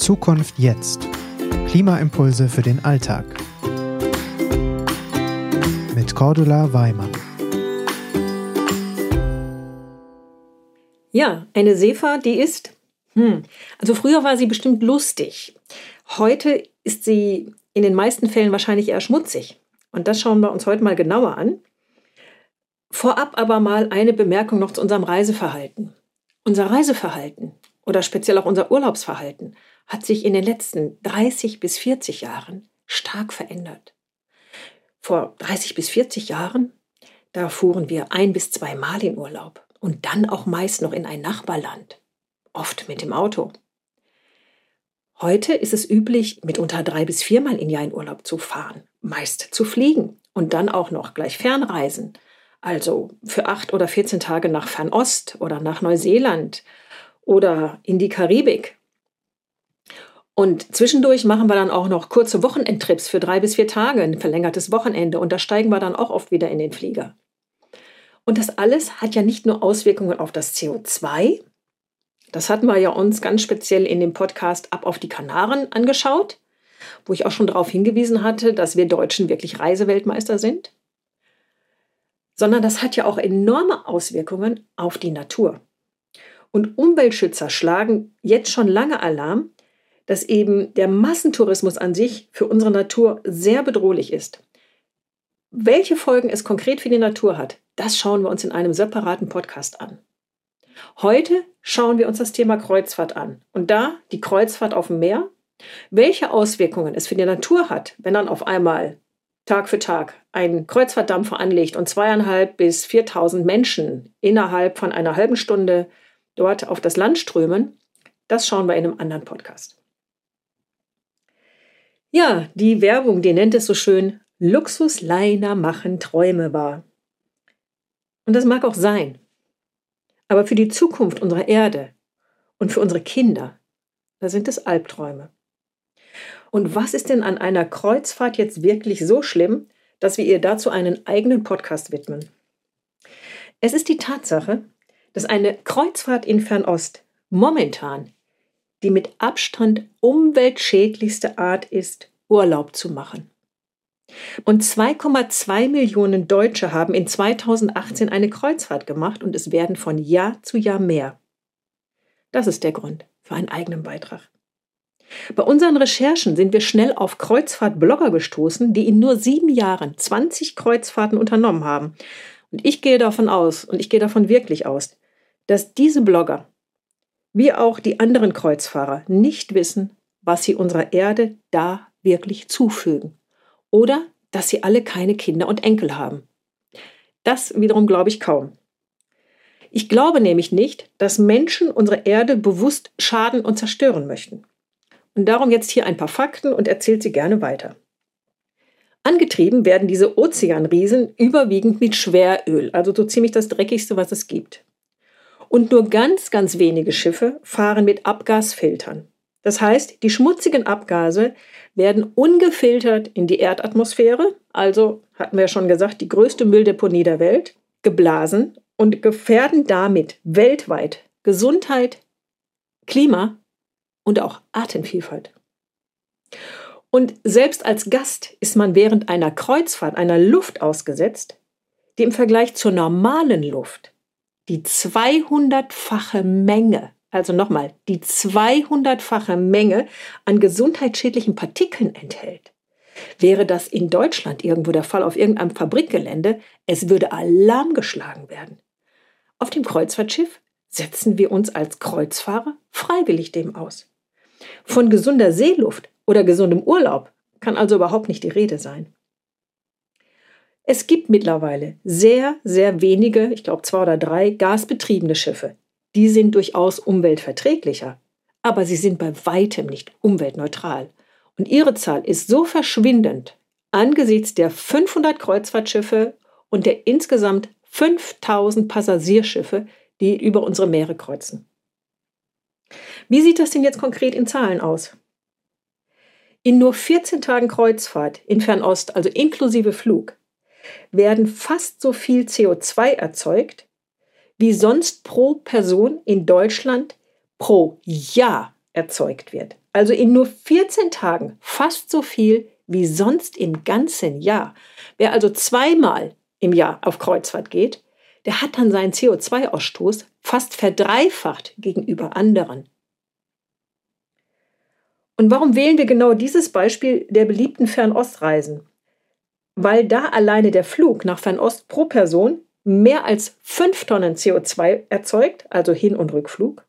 Zukunft jetzt. Klimaimpulse für den Alltag. Mit Cordula Weimann. Ja, eine Seefahrt, die ist. Hm, also früher war sie bestimmt lustig. Heute ist sie in den meisten Fällen wahrscheinlich eher schmutzig. Und das schauen wir uns heute mal genauer an. Vorab aber mal eine Bemerkung noch zu unserem Reiseverhalten. Unser Reiseverhalten oder speziell auch unser Urlaubsverhalten hat sich in den letzten 30 bis 40 Jahren stark verändert. Vor 30 bis 40 Jahren, da fuhren wir ein bis zweimal in Urlaub und dann auch meist noch in ein Nachbarland, oft mit dem Auto. Heute ist es üblich, mitunter drei bis viermal im Jahr in Urlaub zu fahren, meist zu fliegen und dann auch noch gleich Fernreisen also für acht oder 14 Tage nach Fernost oder nach Neuseeland oder in die Karibik. Und zwischendurch machen wir dann auch noch kurze Wochenendtrips für drei bis vier Tage, ein verlängertes Wochenende. Und da steigen wir dann auch oft wieder in den Flieger. Und das alles hat ja nicht nur Auswirkungen auf das CO2. Das hatten wir ja uns ganz speziell in dem Podcast Ab auf die Kanaren angeschaut, wo ich auch schon darauf hingewiesen hatte, dass wir Deutschen wirklich Reiseweltmeister sind sondern das hat ja auch enorme Auswirkungen auf die Natur. Und Umweltschützer schlagen jetzt schon lange Alarm, dass eben der Massentourismus an sich für unsere Natur sehr bedrohlich ist. Welche Folgen es konkret für die Natur hat, das schauen wir uns in einem separaten Podcast an. Heute schauen wir uns das Thema Kreuzfahrt an. Und da die Kreuzfahrt auf dem Meer, welche Auswirkungen es für die Natur hat, wenn dann auf einmal Tag für Tag ein Kreuzfahrtdampfer anlegt und zweieinhalb bis 4.000 Menschen innerhalb von einer halben Stunde dort auf das Land strömen, das schauen wir in einem anderen Podcast. Ja, die Werbung, die nennt es so schön, Luxusliner machen Träume wahr. Und das mag auch sein. Aber für die Zukunft unserer Erde und für unsere Kinder, da sind es Albträume. Und was ist denn an einer Kreuzfahrt jetzt wirklich so schlimm, dass wir ihr dazu einen eigenen Podcast widmen? Es ist die Tatsache, dass eine Kreuzfahrt in Fernost momentan die mit Abstand umweltschädlichste Art ist, Urlaub zu machen. Und 2,2 Millionen Deutsche haben in 2018 eine Kreuzfahrt gemacht und es werden von Jahr zu Jahr mehr. Das ist der Grund für einen eigenen Beitrag. Bei unseren Recherchen sind wir schnell auf Kreuzfahrt-Blogger gestoßen, die in nur sieben Jahren 20 Kreuzfahrten unternommen haben. Und ich gehe davon aus, und ich gehe davon wirklich aus, dass diese Blogger, wie auch die anderen Kreuzfahrer, nicht wissen, was sie unserer Erde da wirklich zufügen. Oder dass sie alle keine Kinder und Enkel haben. Das wiederum glaube ich kaum. Ich glaube nämlich nicht, dass Menschen unsere Erde bewusst schaden und zerstören möchten. Und darum jetzt hier ein paar Fakten und erzählt sie gerne weiter. Angetrieben werden diese Ozeanriesen überwiegend mit Schweröl, also so ziemlich das dreckigste, was es gibt. Und nur ganz, ganz wenige Schiffe fahren mit Abgasfiltern. Das heißt, die schmutzigen Abgase werden ungefiltert in die Erdatmosphäre, also hatten wir schon gesagt, die größte Mülldeponie der Welt, geblasen und gefährden damit weltweit Gesundheit, Klima und auch Artenvielfalt. Und selbst als Gast ist man während einer Kreuzfahrt einer Luft ausgesetzt, die im Vergleich zur normalen Luft die 200-fache Menge, also nochmal, die 200-fache Menge an gesundheitsschädlichen Partikeln enthält. Wäre das in Deutschland irgendwo der Fall auf irgendeinem Fabrikgelände, es würde Alarm geschlagen werden. Auf dem Kreuzfahrtschiff setzen wir uns als Kreuzfahrer freiwillig dem aus. Von gesunder Seeluft oder gesundem Urlaub kann also überhaupt nicht die Rede sein. Es gibt mittlerweile sehr, sehr wenige, ich glaube zwei oder drei, gasbetriebene Schiffe. Die sind durchaus umweltverträglicher, aber sie sind bei weitem nicht umweltneutral. Und ihre Zahl ist so verschwindend angesichts der 500 Kreuzfahrtschiffe und der insgesamt 5000 Passagierschiffe, die über unsere Meere kreuzen. Wie sieht das denn jetzt konkret in Zahlen aus? In nur 14 Tagen Kreuzfahrt in Fernost, also inklusive Flug, werden fast so viel CO2 erzeugt, wie sonst pro Person in Deutschland pro Jahr erzeugt wird. also in nur 14 Tagen, fast so viel wie sonst im ganzen Jahr. Wer also zweimal im Jahr auf Kreuzfahrt geht, der hat dann seinen CO2-Ausstoß fast verdreifacht gegenüber anderen. Und warum wählen wir genau dieses Beispiel der beliebten Fernostreisen? Weil da alleine der Flug nach Fernost pro Person mehr als 5 Tonnen CO2 erzeugt, also Hin- und Rückflug.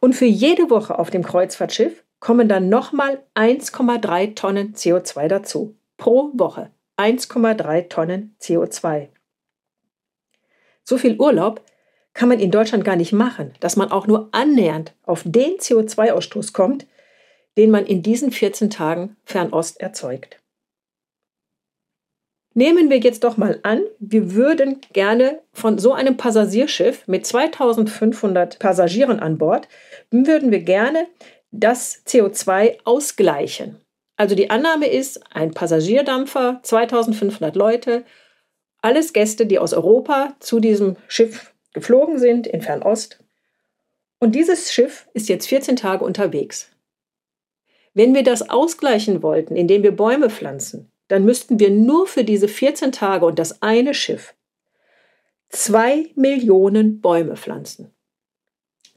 Und für jede Woche auf dem Kreuzfahrtschiff kommen dann nochmal 1,3 Tonnen CO2 dazu. Pro Woche 1,3 Tonnen CO2. So viel Urlaub kann man in Deutschland gar nicht machen, dass man auch nur annähernd auf den CO2-Ausstoß kommt, den man in diesen 14 Tagen Fernost erzeugt. Nehmen wir jetzt doch mal an, wir würden gerne von so einem Passagierschiff mit 2500 Passagieren an Bord, würden wir gerne das CO2 ausgleichen. Also die Annahme ist, ein Passagierdampfer, 2500 Leute, alles Gäste, die aus Europa zu diesem Schiff geflogen sind in Fernost. Und dieses Schiff ist jetzt 14 Tage unterwegs. Wenn wir das ausgleichen wollten, indem wir Bäume pflanzen, dann müssten wir nur für diese 14 Tage und das eine Schiff zwei Millionen Bäume pflanzen.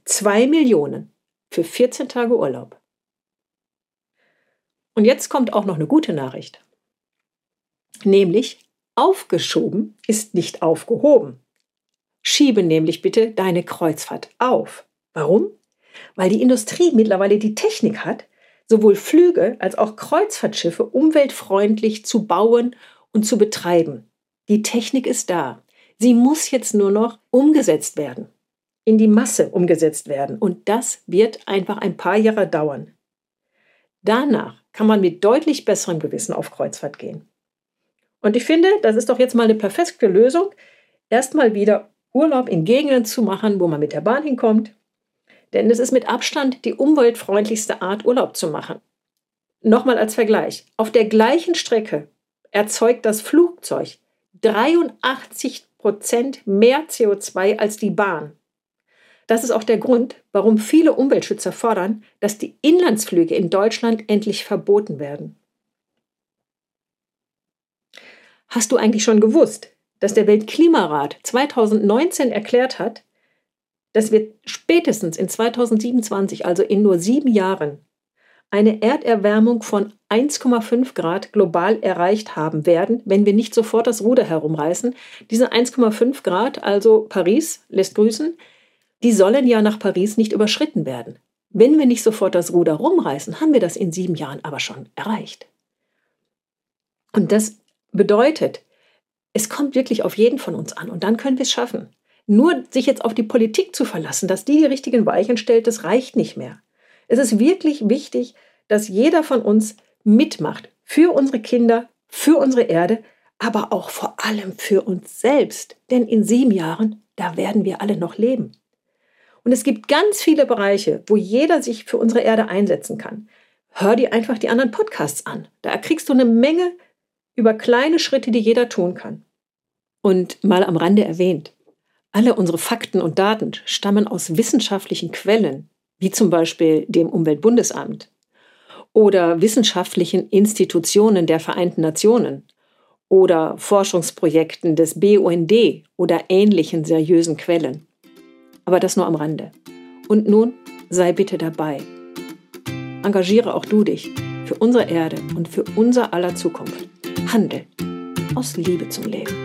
Zwei Millionen für 14 Tage Urlaub. Und jetzt kommt auch noch eine gute Nachricht. Nämlich, Aufgeschoben ist nicht aufgehoben. Schiebe nämlich bitte deine Kreuzfahrt auf. Warum? Weil die Industrie mittlerweile die Technik hat, sowohl Flüge als auch Kreuzfahrtschiffe umweltfreundlich zu bauen und zu betreiben. Die Technik ist da. Sie muss jetzt nur noch umgesetzt werden, in die Masse umgesetzt werden. Und das wird einfach ein paar Jahre dauern. Danach kann man mit deutlich besserem Gewissen auf Kreuzfahrt gehen. Und ich finde, das ist doch jetzt mal eine perfekte Lösung, erstmal wieder Urlaub in Gegenden zu machen, wo man mit der Bahn hinkommt. Denn es ist mit Abstand die umweltfreundlichste Art, Urlaub zu machen. Nochmal als Vergleich. Auf der gleichen Strecke erzeugt das Flugzeug 83 Prozent mehr CO2 als die Bahn. Das ist auch der Grund, warum viele Umweltschützer fordern, dass die Inlandsflüge in Deutschland endlich verboten werden. Hast du eigentlich schon gewusst, dass der Weltklimarat 2019 erklärt hat, dass wir spätestens in 2027, also in nur sieben Jahren, eine Erderwärmung von 1,5 Grad global erreicht haben werden, wenn wir nicht sofort das Ruder herumreißen. Diese 1,5 Grad, also Paris lässt grüßen, die sollen ja nach Paris nicht überschritten werden. Wenn wir nicht sofort das Ruder rumreißen, haben wir das in sieben Jahren aber schon erreicht. Und das bedeutet, es kommt wirklich auf jeden von uns an und dann können wir es schaffen. Nur sich jetzt auf die Politik zu verlassen, dass die die richtigen Weichen stellt, das reicht nicht mehr. Es ist wirklich wichtig, dass jeder von uns mitmacht für unsere Kinder, für unsere Erde, aber auch vor allem für uns selbst. Denn in sieben Jahren, da werden wir alle noch leben. Und es gibt ganz viele Bereiche, wo jeder sich für unsere Erde einsetzen kann. Hör dir einfach die anderen Podcasts an. Da kriegst du eine Menge über kleine Schritte, die jeder tun kann. Und mal am Rande erwähnt, alle unsere Fakten und Daten stammen aus wissenschaftlichen Quellen, wie zum Beispiel dem Umweltbundesamt oder wissenschaftlichen Institutionen der Vereinten Nationen oder Forschungsprojekten des BUND oder ähnlichen seriösen Quellen. Aber das nur am Rande. Und nun sei bitte dabei. Engagiere auch du dich für unsere Erde und für unser aller Zukunft. Handel aus Liebe zum Leben.